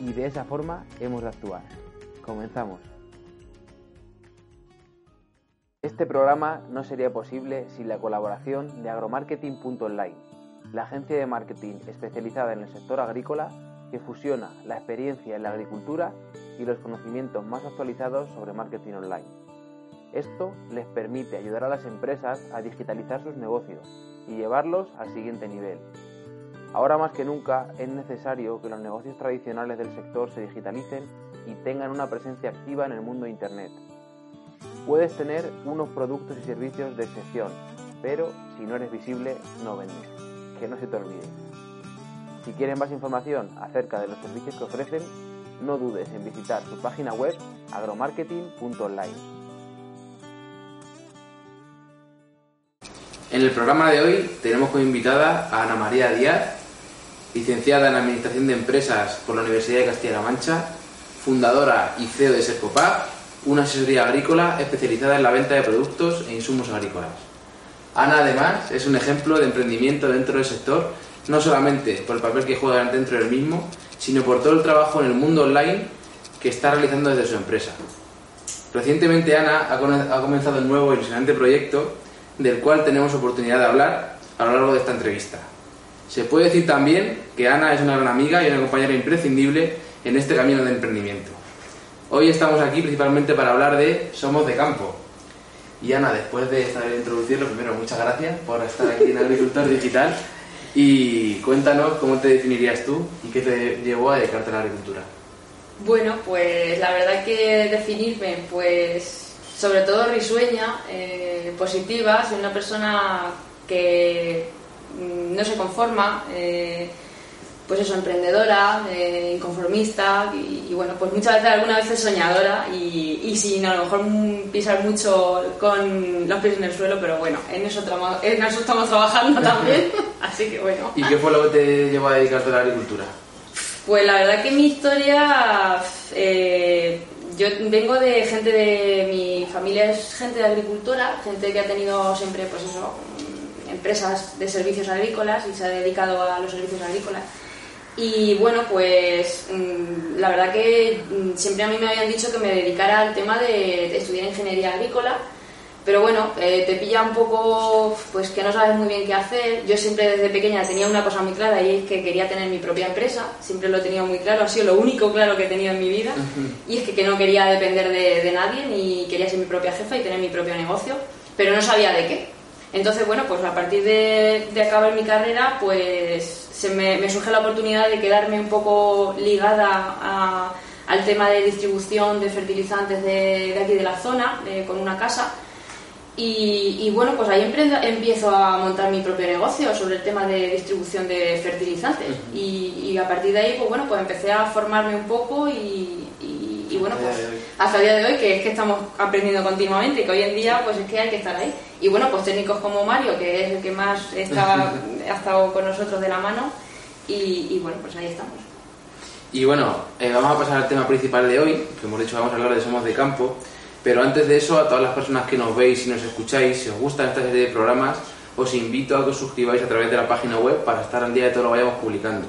y de esa forma hemos de actuar. Comenzamos. Este programa no sería posible sin la colaboración de agromarketing.online, la agencia de marketing especializada en el sector agrícola que fusiona la experiencia en la agricultura y los conocimientos más actualizados sobre marketing online. Esto les permite ayudar a las empresas a digitalizar sus negocios y llevarlos al siguiente nivel, Ahora más que nunca es necesario que los negocios tradicionales del sector se digitalicen y tengan una presencia activa en el mundo Internet. Puedes tener unos productos y servicios de excepción, pero si no eres visible, no vendes. Que no se te olvide. Si quieren más información acerca de los servicios que ofrecen, no dudes en visitar su página web agromarketing.online. En el programa de hoy tenemos como invitada a Ana María Díaz, licenciada en Administración de Empresas por la Universidad de Castilla-La Mancha, fundadora y CEO de Sercopag, una asesoría agrícola especializada en la venta de productos e insumos agrícolas. Ana, además, es un ejemplo de emprendimiento dentro del sector, no solamente por el papel que juega dentro del mismo, sino por todo el trabajo en el mundo online que está realizando desde su empresa. Recientemente Ana ha comenzado un nuevo e ilusionante proyecto del cual tenemos oportunidad de hablar a lo largo de esta entrevista. Se puede decir también que Ana es una gran amiga y una compañera imprescindible en este camino de emprendimiento. Hoy estamos aquí principalmente para hablar de Somos de Campo. Y Ana, después de esta introducción, primero, muchas gracias por estar aquí en Agricultor Digital y cuéntanos cómo te definirías tú y qué te llevó a dedicarte a la agricultura. Bueno, pues la verdad que definirme, pues sobre todo risueña, eh, positiva, soy una persona que no se conforma, eh, pues eso, emprendedora, eh, inconformista y, bueno, pues muchas veces, algunas veces soñadora y, sin a lo mejor pisar mucho con los pies en el suelo, pero bueno, en eso, en eso estamos trabajando también, así que bueno. ¿Y qué fue lo que te llevó a dedicarte a la agricultura? Pues la verdad que mi historia, eh, yo vengo de gente de mi familia es gente de agricultora, gente que ha tenido siempre pues eso empresas de servicios agrícolas y se ha dedicado a los servicios agrícolas. Y bueno, pues mm, la verdad que mm, siempre a mí me habían dicho que me dedicara al tema de, estudiar ingeniería agrícola, pero bueno, eh, te pilla un poco, pues que no sabes muy bien qué hacer. Yo siempre desde pequeña tenía una cosa muy clara y es que quería tener mi propia empresa, siempre lo he tenido muy claro, ha sido lo único claro que he tenido en mi vida, y es que, que no quería depender de, de nadie, ni quería ser mi propia jefa y tener mi propio negocio, pero no sabía de qué. Entonces, bueno, pues a partir de, acabar mi carrera, pues se me, surge la oportunidad de quedarme un poco ligada al tema de distribución de fertilizantes de, aquí de la zona, con una casa. Y, bueno, pues ahí empiezo a montar mi propio negocio sobre el tema de distribución de fertilizantes. y, y, a partir de ahí, pues bueno, pues empecé a formarme un poco y, y bueno, pues hasta el día de hoy, que es que estamos aprendiendo continuamente, que hoy en día pues es que hay que estar ahí. Y bueno, pues técnicos como Mario, que es el que más está ha estado con nosotros de la mano y, bueno, pues ahí estamos. Y bueno, eh, vamos a pasar al tema principal de hoy, que hemos dicho vamos a hablar de Somos de Campo, pero antes de eso, a todas las personas que nos veis y nos escucháis, si os gusta esta serie de programas, os invito a que os suscribáis a través de la página web para estar al día de todo lo que vayamos publicando.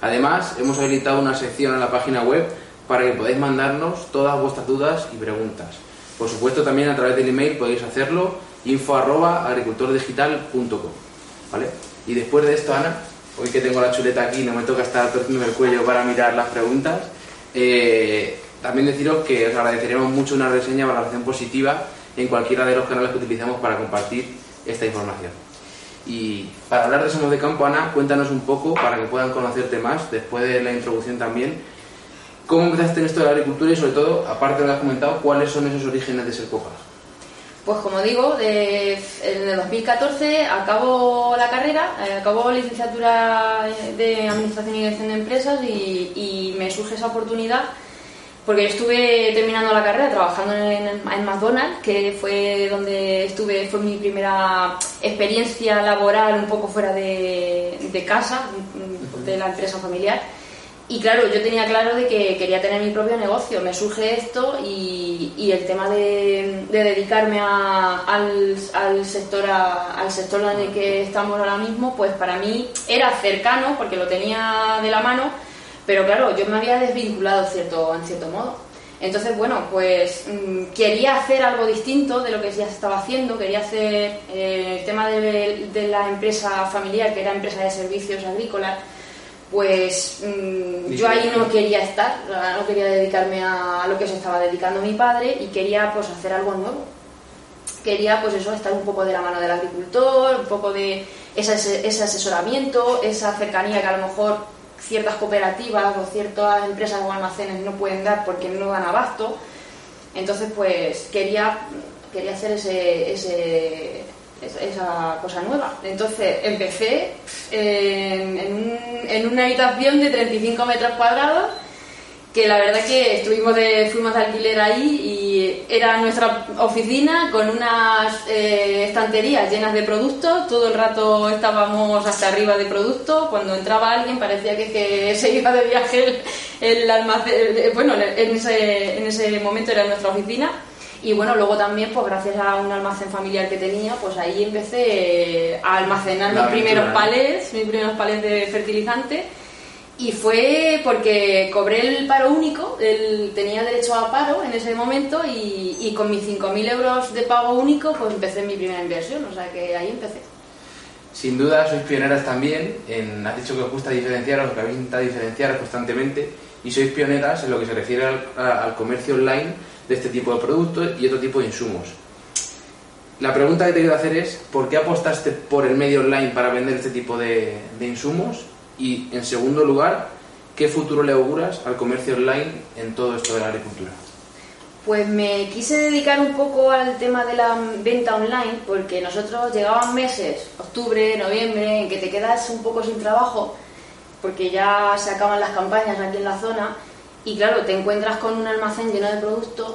Además, hemos habilitado una sección en la página web para que podáis mandarnos todas vuestras dudas y preguntas. Por supuesto, también a través del email podéis hacerlo info@agricultordigital.com, ¿vale? Y después de esto, Ana, hoy que tengo la chuleta aquí, no me toca estar torciendo el cuello para mirar las preguntas. Eh, también deciros que os agradeceríamos mucho una reseña o valoración positiva en cualquiera de los canales que utilizamos para compartir esta información. Y para hablar de Somos de Campo, Ana, cuéntanos un poco para que puedan conocerte más, después de la introducción también, cómo empezaste en esto de la agricultura y sobre todo, aparte de lo que has comentado, cuáles son esos orígenes de ser copas. Pues como digo, de, en el 2014 acabo la carrera, eh, acabo licenciatura de Administración y Dirección de Empresas y, y me surge esa oportunidad porque estuve terminando la carrera trabajando en, en, McDonald's, que fue donde estuve, fue mi primera experiencia laboral un poco fuera de, de casa, de la empresa familiar. Y claro, yo tenía claro de que quería tener mi propio negocio. Me surge esto y, el tema de, de dedicarme a, al, sector al sector en el que estamos ahora mismo, pues para mí era cercano porque lo tenía de la mano pero claro, yo me había desvinculado cierto, en cierto modo. Entonces, bueno, pues mm, quería hacer algo distinto de lo que ya estaba haciendo, quería hacer eh, el tema de, la empresa familiar, que era empresa de servicios agrícolas, pues mm, yo ahí no quería estar, no quería dedicarme a, lo que se estaba dedicando mi padre y quería pues hacer algo nuevo. Quería pues eso, estar un poco de la mano del agricultor, un poco de ese, asesoramiento, esa cercanía que a lo mejor ciertas cooperativas o ciertas empresas o almacenes no pueden dar porque no dan abasto. Entonces, pues quería, quería hacer ese, esa cosa nueva. Entonces empecé en, en, en una habitación de 35 metros cuadrados que la verdad que estuvimos de, fuimos de alquiler ahí y era nuestra oficina con unas eh, estanterías llenas de productos, todo el rato estábamos hasta arriba de productos, cuando entraba alguien parecía que, se iba de viaje el, almacén, eh, bueno, en ese, en ese momento era nuestra oficina. Y bueno, luego también, pues gracias a un almacén familiar que tenía, pues ahí empecé a almacenar mis primeros palets, mis primeros palets de fertilizante y fue porque cobré el paro único, el, tenía derecho a paro en ese momento y, y con mis 5.000 euros de pago único pues empecé mi primera inversión, o sea que ahí empecé. Sin duda sois pioneras también, en, has dicho que os gusta diferenciaros, que habéis intentado diferenciar constantemente y sois pioneras en lo que se refiere al, al comercio online de este tipo de productos y otro tipo de insumos. La pregunta que te quiero hacer es, ¿por qué apostaste por el medio online para vender este tipo de, insumos y, en segundo lugar, ¿qué futuro le auguras al comercio online en todo esto de la agricultura? Pues me quise dedicar un poco al tema de la venta online porque nosotros llegaban meses, octubre, noviembre, en que te quedas un poco sin trabajo porque ya se acaban las campañas aquí en la zona y claro, te encuentras con un almacén lleno de productos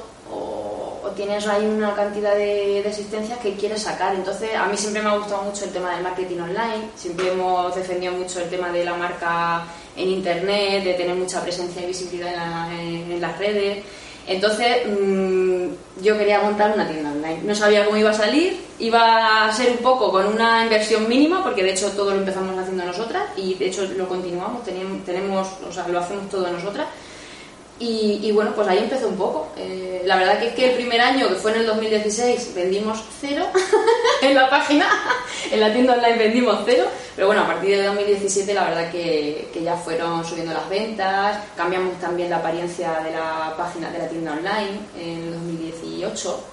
o tienes ahí una cantidad de, existencias que quieres sacar. Entonces, a mí siempre me ha gustado mucho el tema del marketing online, siempre hemos defendido mucho el tema de la marca en Internet, de tener mucha presencia y visibilidad en, las redes. Entonces, mmm, yo quería montar una tienda online. No sabía cómo iba a salir, iba a ser un poco con una inversión mínima, porque de hecho todo lo empezamos haciendo nosotras y de hecho lo continuamos, tenemos, tenemos o sea, lo hacemos todo nosotras y, bueno, pues ahí empezó un poco. Eh, la verdad que que el primer año, que fue en el 2016, vendimos cero en la página, en la tienda online vendimos cero, pero bueno, a partir de 2017 la verdad que, que, ya fueron subiendo las ventas, cambiamos también la apariencia de la página de la tienda online en 2018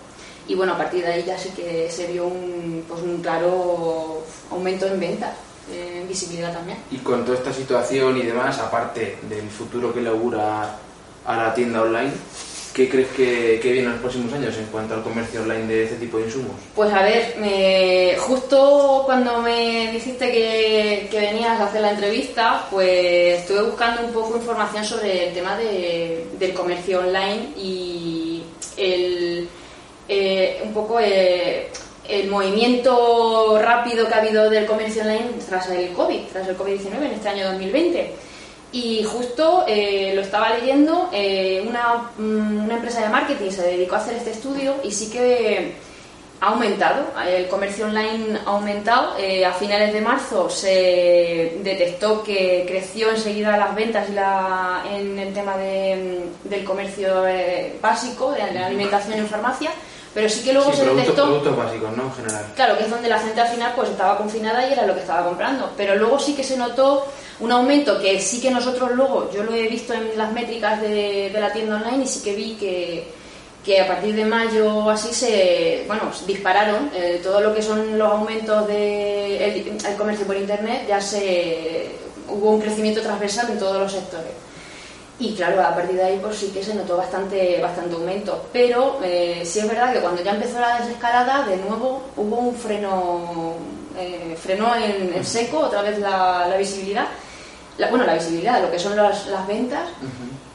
y bueno, a partir de ahí ya sí que se vio un, pues un claro aumento en ventas en visibilidad también. Y con toda esta situación y demás, aparte del futuro que le augura a la tienda online, ¿qué crees que, que, viene en los próximos años en cuanto al comercio online de este tipo de insumos? Pues a ver, me, justo cuando me dijiste que, que, venías a hacer la entrevista, pues estuve buscando un poco información sobre el tema de, del comercio online y el, eh, un poco... Eh, el movimiento rápido que ha habido del comercio online tras el COVID, tras el COVID-19 en este año 2020. Y justo eh, lo estaba leyendo, eh, una, mm, una empresa de marketing se dedicó a hacer este estudio y sí que ha aumentado, el comercio online ha aumentado. Eh, a finales de marzo se detectó que creció enseguida las ventas y la, en el tema de, del comercio eh, básico, de la alimentación en farmacia, pero sí que luego Sí, se productos, detectó... productos básicos, ¿no? En general. Claro, que es donde la gente al final pues estaba confinada y era lo que estaba comprando. Pero luego sí que se notó un aumento que sí que nosotros luego, yo lo he visto en las métricas de, de la tienda online y sí que vi que, que a partir de mayo así se, bueno, dispararon eh, todo lo que son los aumentos del el, el comercio por internet, ya se hubo un crecimiento transversal en todos los sectores. Y claro, a partir de ahí pues sí que se notó bastante, bastante aumento. Pero eh, sí es verdad que cuando ya empezó la desescalada, de nuevo hubo un freno, eh, frenó en, en seco otra vez la visibilidad. La- bueno, la visibilidad lo que son las, las ventas.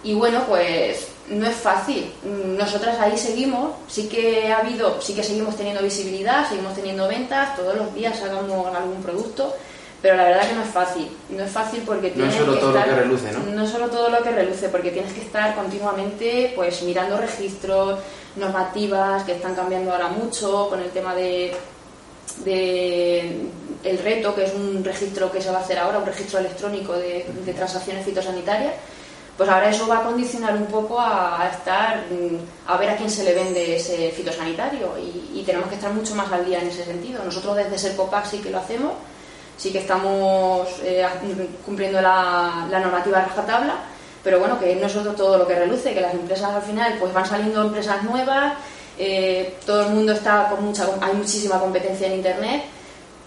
Y bueno, pues no es fácil. Nosotras ahí seguimos, sí que ha habido, sí que seguimos teniendo visibilidad, seguimos teniendo ventas, todos los días sacamos algún producto, pero la verdad que no es fácil. No es fácil porque No es tienes solo que todo lo estar- que reluce, ¿no? No es solo todo lo que reluce, porque tienes que estar continuamente pues mirando registros, normativas que están cambiando ahora mucho con el tema de de el reto, que es un registro que se va a hacer ahora, un registro electrónico de, transacciones fitosanitarias, pues ahora eso va a condicionar un poco a, estar, mm, a ver a quién se le vende ese fitosanitario y, tenemos que estar mucho más al día en ese sentido. Nosotros desde Sercopac sí que lo hacemos, sí que estamos eh, cumpliendo la, la normativa rajatabla, pero bueno, que no es todo lo que reluce, que las empresas al final pues van saliendo empresas nuevas, eh, todo el mundo está con mucha, hay muchísima competencia en internet,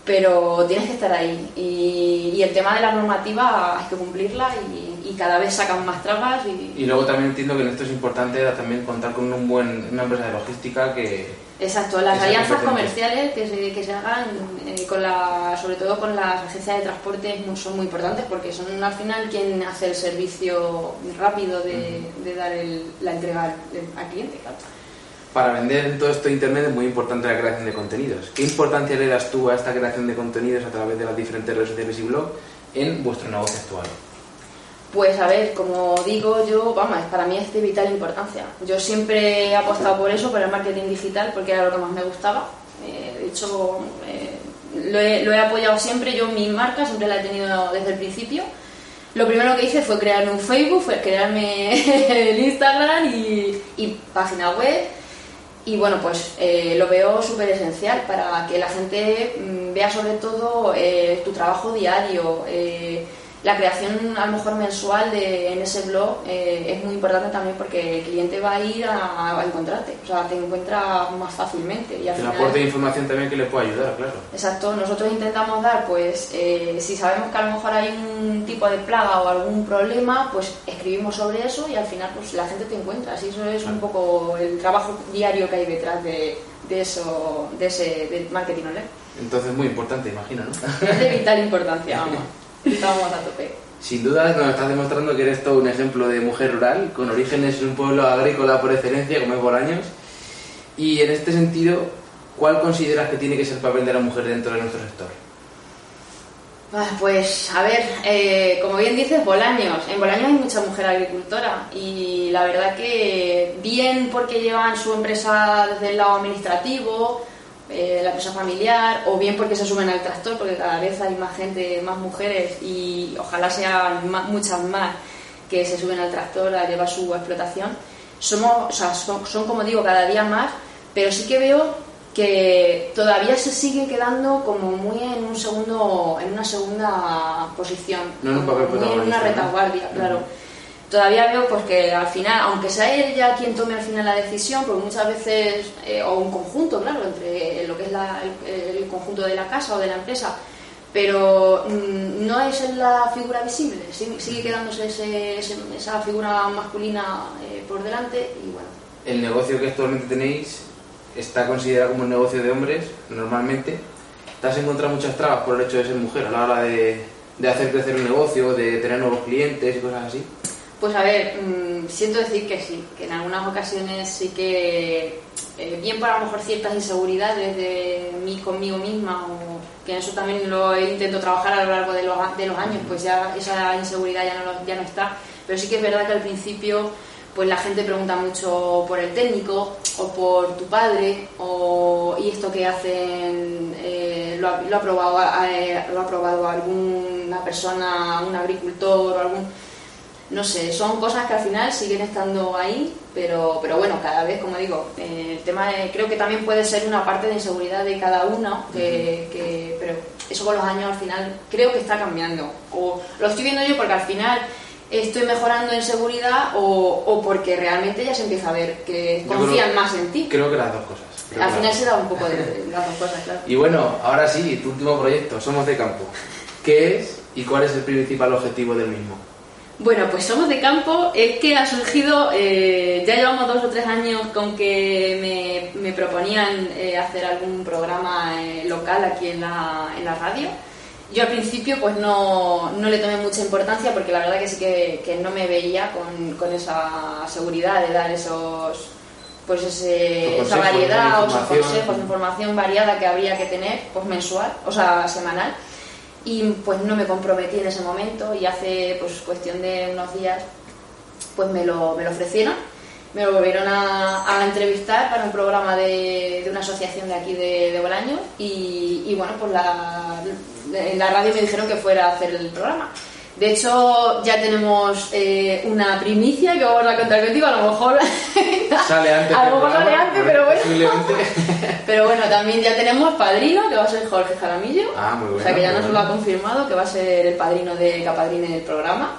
pero tienes que estar ahí. Y, y el tema de la normativa hay que cumplirla y, y cada vez sacan más trabas y, Y luego también entiendo que en esto es importante también contar con un buen, una empresa de logística que... Exacto, las alianzas comerciales que se, que se hagan, eh, con la, sobre todo con las agencias de transporte, son muy importantes porque son al final quien hace el servicio rápido de, de dar el- la entrega al, al cliente. Claro. Para vender en todo esto de Internet es muy importante la creación de contenidos. ¿Qué importancia le das tú a esta creación de contenidos a través de las diferentes redes sociales y blog en vuestro negocio actual? Pues a ver, como digo yo, vamos, para mí es de vital importancia. Yo siempre he apostado por eso, por el marketing digital, porque era lo que más me gustaba. Eh, de hecho, eh, lo, he, apoyado siempre. Yo mi marca siempre la he tenido desde el principio. Lo primero que hice fue crearme un Facebook, fue crearme el Instagram y página web. Y bueno, pues eh, lo veo súper esencial para que la gente mm, vea sobre todo eh, tu trabajo diario. eh, la creación a lo mejor mensual de, en ese blog eh, es muy importante también porque el cliente va a ir a, a encontrarte, o sea, te encuentra más fácilmente. Y al El final- aporte de información también que le pueda ayudar, claro. Exacto, nosotros intentamos dar, pues, eh, si sabemos que a lo mejor hay un tipo de plaga o algún problema, pues escribimos sobre eso y al final, pues la gente te encuentra. Así eso es un poco el trabajo diario que hay detrás de, de eso, de ese del marketing online. Entonces muy importante, imagino, ¿no? Es de vital importancia, vamos. Estamos a tope. Sin duda nos estás demostrando que eres todo un ejemplo de mujer rural, con orígenes en un pueblo agrícola por excelencia, como es Bolaños. Y en este sentido, ¿cuál consideras que tiene que ser el papel de la mujer dentro de nuestro sector? Ah, Pues a ver, eh, como bien dices, Bolaños. En Bolaños hay mucha mujer agricultora y la verdad que bien porque llevan su empresa desde el lado administrativo, eh, la empresa familiar, o bien porque se suben al tractor, porque cada vez hay más gente, más mujeres y ojalá sean ma- muchas más que se suben al tractor a llevar su explotación. Somos, o sea, son, son, como digo, cada día más, pero sí que veo que todavía se sigue quedando como muy en un segundo en una segunda posición No papel muy en una ¿no? retaguardia claro. Todavía veo pues que al final aunque sea ella quien tome al final la decisión porque muchas veces eh, o un conjunto claro entre lo que es la- el, conjunto de la casa o de la empresa pero mm, no es la figura visible sigue, quedándose ese- esa figura masculina eh, por delante y bueno El negocio que actualmente tenéis está considerado como un negocio de hombres, normalmente. ¿Te has encontrado muchas trabas por el hecho de ser mujer a la hora de, de hacer crecer un negocio, de tener nuevos clientes y cosas así? Pues a ver, mm, siento decir que sí, que en algunas ocasiones sí que, eh, bien por a lo mejor ciertas inseguridades de mí conmigo misma, o que eso también lo intento trabajar a lo largo de los, de los años, pues ya esa inseguridad ya no, ya no está. Pero sí que es verdad que al principio pues la gente pregunta mucho por el técnico o por tu padre o y esto que hacen eh, lo, ha, lo, probado, eh, lo ha probado alguna persona, un agricultor o algún no sé, son cosas que al final siguen estando ahí, pero, pero bueno, cada vez, como digo, eh, el tema de, creo que también puede ser una parte de inseguridad de cada uno, que, que, pero eso con los años al final creo que está cambiando. O lo estoy viendo yo porque al final estoy mejorando en seguridad o, o porque realmente ya se empieza a ver que confían creo, más en ti. Creo que las dos cosas. Creo Al final se da un poco de, de las dos cosas, claro. Y bueno, ahora sí, tu último proyecto, Somos de Campo. ¿Qué es y cuál es el principal objetivo del mismo? Bueno, pues Somos de Campo es que ha surgido, eh, ya llevamos dos o tres años con que me, me proponían eh, hacer algún programa eh, local aquí en la, en la radio. Yo al principio pues no, no, le tomé mucha importancia porque la verdad que sí que, que no me veía con, con, esa seguridad de dar esos pues ese, esa variedad, esa esos consejos, información variada que habría que tener pues mensual, o sea, semanal y pues no me comprometí en ese momento y hace pues cuestión de unos días pues me lo, me lo ofrecieron. Me lo volvieron a, a, entrevistar para un programa de, de, una asociación de aquí de, de Bolaños y, y, bueno pues la, en la radio me dijeron que fuera a hacer el programa de hecho, ya tenemos eh, una primicia que vamos a contar contigo. A lo mejor sale antes, a lo mejor sale antes pero bueno. Pero bueno, también ya tenemos padrino, que va a ser Jorge Jaramillo. Ah, muy bueno. O sea que ya nos bueno. lo ha confirmado, que va a ser el padrino de Capadrine del programa.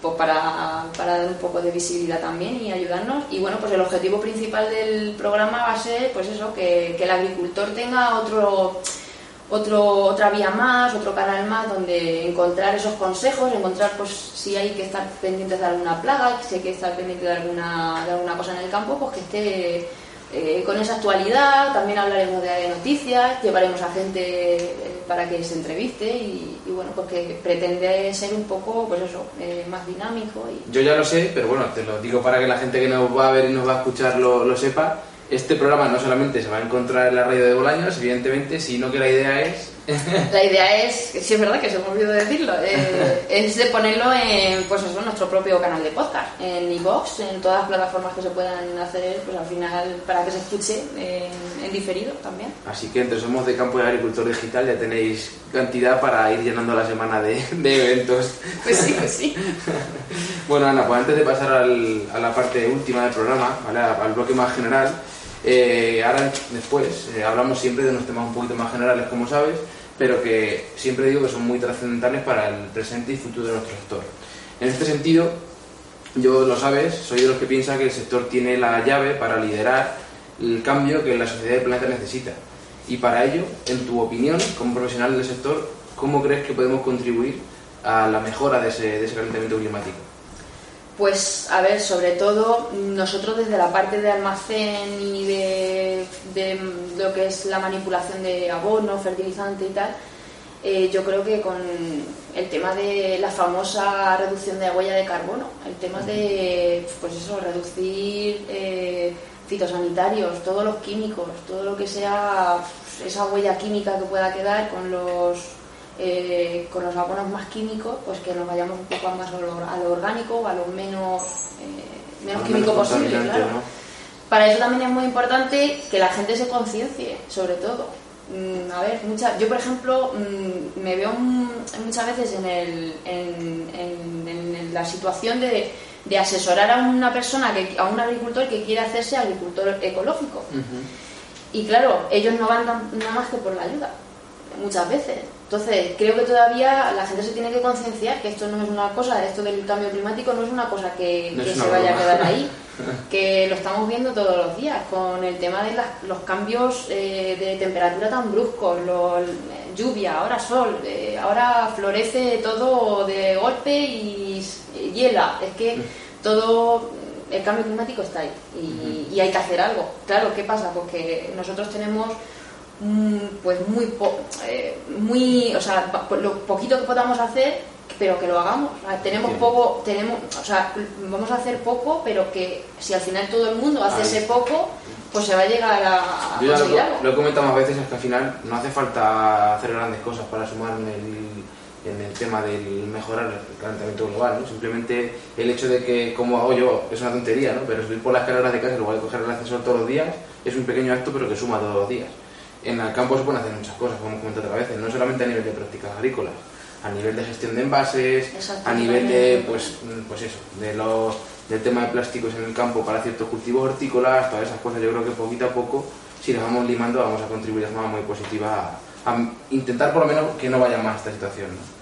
Pues para, para dar un poco de visibilidad también y ayudarnos. Y bueno, pues el objetivo principal del programa va a ser, pues eso, que, que el agricultor tenga otro otro, otra vía más, otro canal más donde encontrar esos consejos, encontrar pues si hay que estar pendientes de alguna plaga, si hay que estar pendiente de alguna, de alguna cosa en el campo, pues que esté eh, con esa actualidad, también hablaremos de noticias, llevaremos a gente eh, para que se entreviste y, y, bueno, pues que pretende ser un poco, pues eso, eh, más dinámico. Y... Yo ya lo sé, pero bueno, te lo digo para que la gente que nos va a ver y nos va a escuchar lo, lo sepa este programa no solamente se va a encontrar en la radio de Bolaños, evidentemente, sino que la idea es... la idea es, sí es verdad que se me olvidó decirlo, eh, es de ponerlo en pues eso, nuestro propio canal de podcast, en iVoox, en todas las plataformas que se puedan hacer, pues al final para que se escuche en, en diferido también. Así que entre Somos de Campo y Agricultor Digital ya tenéis cantidad para ir llenando la semana de, de eventos. Pues sí, pues sí. bueno, Ana, pues antes de pasar al, a la parte última del programa, ¿vale? al bloque más general, eh, ahora después eh, hablamos siempre de unos temas un poquito más generales, como sabes, pero que siempre digo que son muy trascendentales para el presente y futuro de nuestro sector. En este sentido, yo lo sabes, soy de los que piensa que el sector tiene la llave para liderar el cambio que la sociedad del planeta necesita. Y para ello, en tu opinión, como profesional del sector, ¿cómo crees que podemos contribuir a la mejora de ese, de ese calentamiento climático? Pues a ver, sobre todo nosotros desde la parte de almacén y de, lo que es la manipulación de abono, fertilizante y tal, eh, yo creo que con el tema de la famosa reducción de la huella de carbono, el tema de, pues eso, reducir eh, fitosanitarios, todos los químicos, todo lo que sea esa huella química que pueda quedar con los eh, con los abonos más químicos, pues que nos vayamos un poco más a lo, a lo orgánico, a lo menos, eh, menos químico menos posible, claro. ¿no? Para eso también es muy importante que la gente se conciencie, sobre todo. Mm, a ver, mucha, yo por ejemplo mm, me veo muchas veces en, el, en, en, en la situación de, de, asesorar a una persona, que, a un agricultor que quiere hacerse agricultor ecológico. Uh -huh. Y claro, ellos no van nada más que por la ayuda, muchas veces. Entonces, creo que todavía la gente se tiene que concienciar que esto no es una cosa, esto del cambio climático no es una cosa que, No que es se vaya a quedar ahí, que lo estamos viendo todos los días con el tema de las- los cambios eh, de temperatura tan bruscos, lo- eh, lluvia, ahora sol, eh, ahora florece todo de golpe y, hiela. Es que todo el cambio climático está ahí y, y hay que hacer algo. Claro, ¿qué pasa? Porque nosotros tenemos pues muy po- eh, muy o sea lo poquito que podamos hacer pero que lo hagamos. O sea, tenemos poco, tenemos, o sea, vamos a hacer poco, pero que si al final todo el mundo hace ese poco, pues se va a llegar a, a Yo conseguir lo, algo. lo he comentado más veces, es que al final no hace falta hacer grandes cosas para sumar en el, en el tema del mejorar el calentamiento global, ¿no? Simplemente el hecho de que, como hago yo, es una tontería, ¿no? Pero subir por las escaleras de casa en lugar de coger el ascensor todos los días es un pequeño acto, pero que suma todos los días. En el campo se pueden hacer muchas cosas, como hemos comentado otras veces, no solamente a nivel de prácticas agrícolas, a nivel de gestión de envases, a nivel de, pues, pues eso, de los, del tema de plásticos en el campo para ciertos cultivos hortícolas, todas esas cosas, yo creo que poquito a poco, si nos vamos limando, vamos a contribuir de forma muy positiva a, a intentar por lo menos que no vaya más esta situación. ¿no?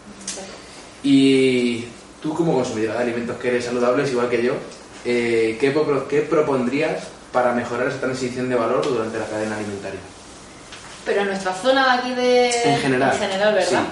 Y tú como consumidora de alimentos que eres saludables, igual que yo, eh, ¿qué, qué propondrías para mejorar esa transición de valor durante la cadena alimentaria? Pero en nuestra zona de aquí de... En general, en general, ¿verdad? sí.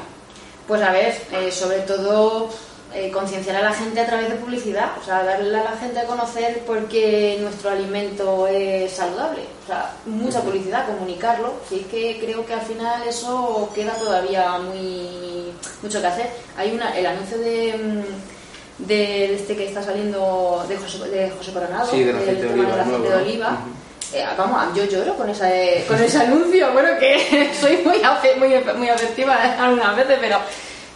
Pues a ver, eh, sobre todo eh, concienciar a la gente a través de publicidad, o sea, darle a la gente a conocer por qué nuestro alimento es saludable. O sea, mucha publicidad, comunicarlo. Sí, es que creo que al final eso queda todavía muy mucho que hacer. Hay una, el anuncio de... mm, de este que está saliendo de José, de José Coronado, Sí, del aceite de oliva, de oliva. Eh, vamos, yo lloro con, esa, eh, con ese anuncio. Bueno, que soy muy, afe- muy, muy afectiva algunas veces, pero,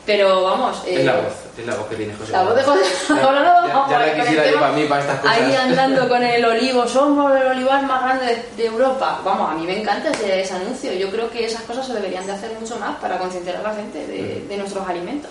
pero vamos. eh, es la voz, es la voz que tiene José. La voz de. José Ya- Coronado, ya- ya la quisiera yo para mí, para estas cosas. Ahí andando con el olivo, somos el olivar más grande de, de Europa. Vamos, a mí me encanta ese, ese anuncio. Yo creo que esas cosas se deberían de hacer mucho más para concienciar a la gente de, de nuestros alimentos.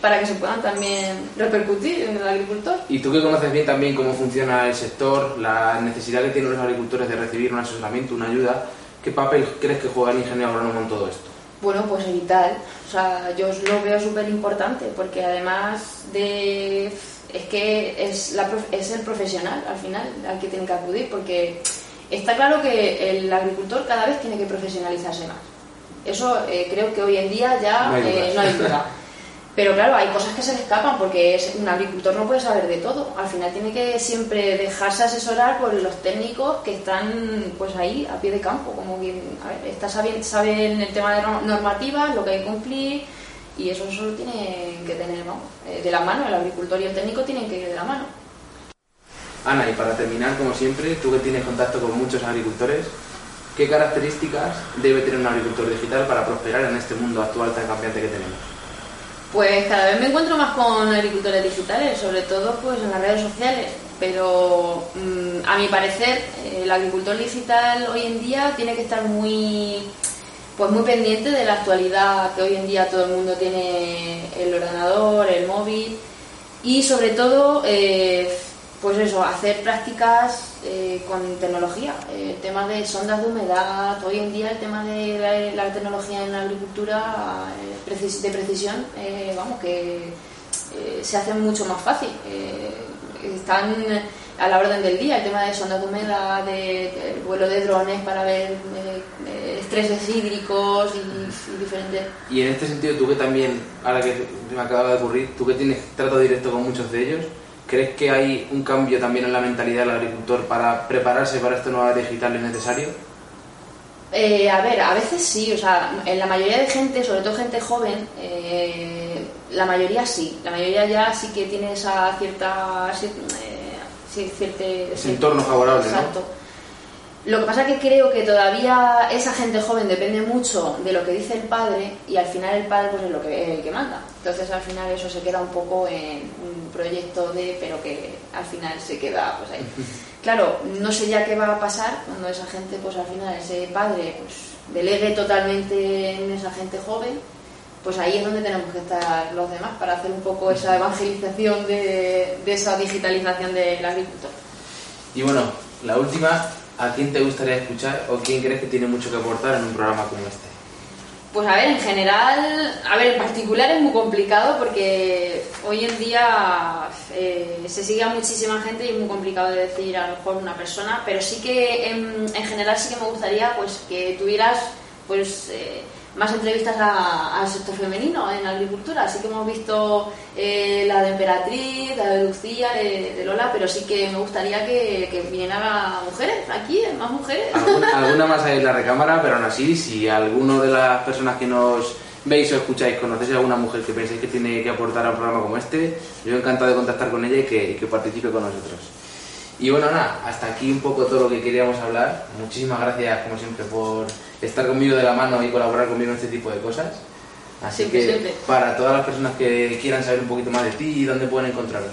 Para que se puedan también repercutir en el agricultor. Y tú que conoces bien también cómo funciona el sector, la necesidad que tienen los agricultores de recibir un asesoramiento, una ayuda, ¿qué papel crees que juega el ingeniero agrónomo en todo esto? Bueno, pues es vital. O sea, yo lo veo súper importante porque además de... Es que es, la, prof- es el profesional al final al que tiene que acudir porque está claro que el agricultor cada vez tiene que profesionalizarse más. Eso eh, creo que hoy en día ya No hay eh, dudas. no hay duda. Pero claro, hay cosas que se le escapan porque es, un agricultor no puede saber de todo. Al final tiene que siempre dejarse asesorar por los técnicos que están pues ahí a pie de campo, como ver, está saben, saben el tema de no- normativas, lo que hay que cumplir y eso solo tienen que tener eh, de la mano, el agricultor y el técnico tienen que ir de la mano. Ana, y para terminar, como siempre, tú que tienes contacto con muchos agricultores, ¿qué características debe tener un agricultor digital para prosperar en este mundo actual tan cambiante que tenemos? Pues cada vez me encuentro más con agricultores digitales, sobre todo pues en las redes sociales. Pero mm, a mi parecer, el agricultor digital hoy en día tiene que estar muy, pues muy pendiente de la actualidad que hoy en día todo el mundo tiene el ordenador, el móvil y sobre todo, eh, pues eso, hacer prácticas eh, con tecnología. El tema de sondas de humedad, hoy en día el tema de la, la tecnología en la agricultura eh, de precisión, eh, vamos, que eh, se hace mucho más fácil. Están a la orden del día el tema de sondas de humedad, de, de vuelo de drones para ver estreses hídricos y, y diferentes Y en este sentido, tú que también, ahora que me acaba de ocurrir, tú que tienes trato directo con muchos de ellos, ¿crees que hay un cambio también en la mentalidad del agricultor para prepararse para esta nueva digital es necesario? Eh, a ver, a veces sí, o sea, en la mayoría de gente, sobre todo gente joven, eh, la mayoría sí, la mayoría ya sí que tiene esa cierta, cier- eh, sí, Ese entorno favorable, ¿no? Lo que pasa es que creo que todavía esa gente joven depende mucho de lo que dice el padre y al final el padre pues es lo que, el que manda. Entonces al final eso se queda un poco en un proyecto de, pero que al final se queda pues ahí. Claro, no sé ya qué va a pasar cuando esa gente pues al final ese padre pues delegue totalmente en esa gente joven, pues ahí es donde tenemos que estar los demás para hacer un poco esa evangelización de, de esa digitalización del agricultor. Y bueno, la última, ¿a quién te gustaría escuchar o quién crees que tiene mucho que aportar en un programa como este? Pues a ver, en general, a ver, en particular es muy complicado porque hoy en día eh, se sigue a muchísima gente y es muy complicado de decir a lo mejor una persona, pero sí que en, en general sí que me gustaría pues que tuvieras pues eh, más entrevistas al sector femenino en agricultura. Así que hemos visto eh, la de Emperatriz, la de Lucía, de, de Lola, pero sí que me gustaría que, que vinieran mujeres aquí, más mujeres. Alguna, alguna más hay en la recámara, pero aún así, si alguno de las personas que nos veis o escucháis, conocéis a alguna mujer que penséis que tiene que aportar a un programa como este, yo encantado de contactar con ella y que, y que participe con nosotros. Y bueno, nada, hasta aquí un poco todo lo que queríamos hablar. Muchísimas gracias, como siempre, por estar conmigo de la mano y colaborar conmigo en este tipo de cosas. Así Siempre, que siempre. para todas las personas que quieran saber un poquito más de ti, ¿dónde pueden encontraros?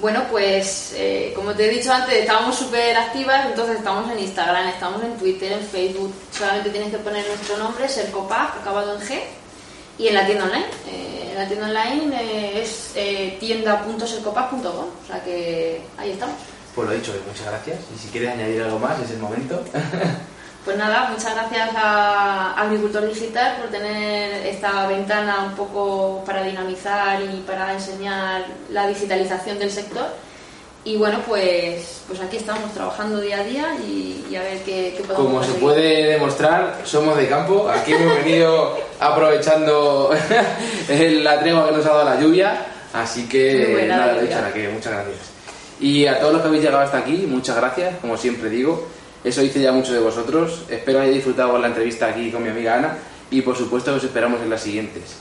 Bueno, pues eh, como te he dicho antes, estábamos súper activas, entonces estamos en Instagram, estamos en Twitter, en Facebook. Solamente tienes que poner nuestro nombre, Sercopaz, acabado en G, y en la tienda online. Eh, en la tienda online eh, es tienda.sercopaz.com, o sea que ahí estamos. Pues lo dicho, muchas gracias. Y si quieres añadir algo más, es el momento. Pues nada, muchas gracias a Agricultor Digital por tener esta ventana un poco para dinamizar y para enseñar la digitalización del sector. Y bueno, pues, pues aquí estamos trabajando día a día y, y a ver qué, qué podemos Como se conseguir. puede demostrar, somos de campo. Aquí hemos venido aprovechando la tregua que nos ha dado la lluvia. Así que nada, dicho, que muchas gracias. Y a todos los que habéis llegado hasta aquí, muchas gracias, como siempre digo. Eso dice ya mucho de vosotros. Espero hayáis disfrutado la entrevista aquí con mi amiga Ana y por supuesto os esperamos en las siguientes.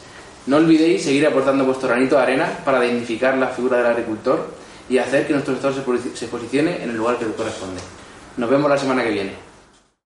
No olvidéis seguir aportando vuestro granito de arena para dignificar la figura del agricultor y hacer que nuestro posi- se posicione en el lugar que le corresponde. Nos vemos la semana que viene.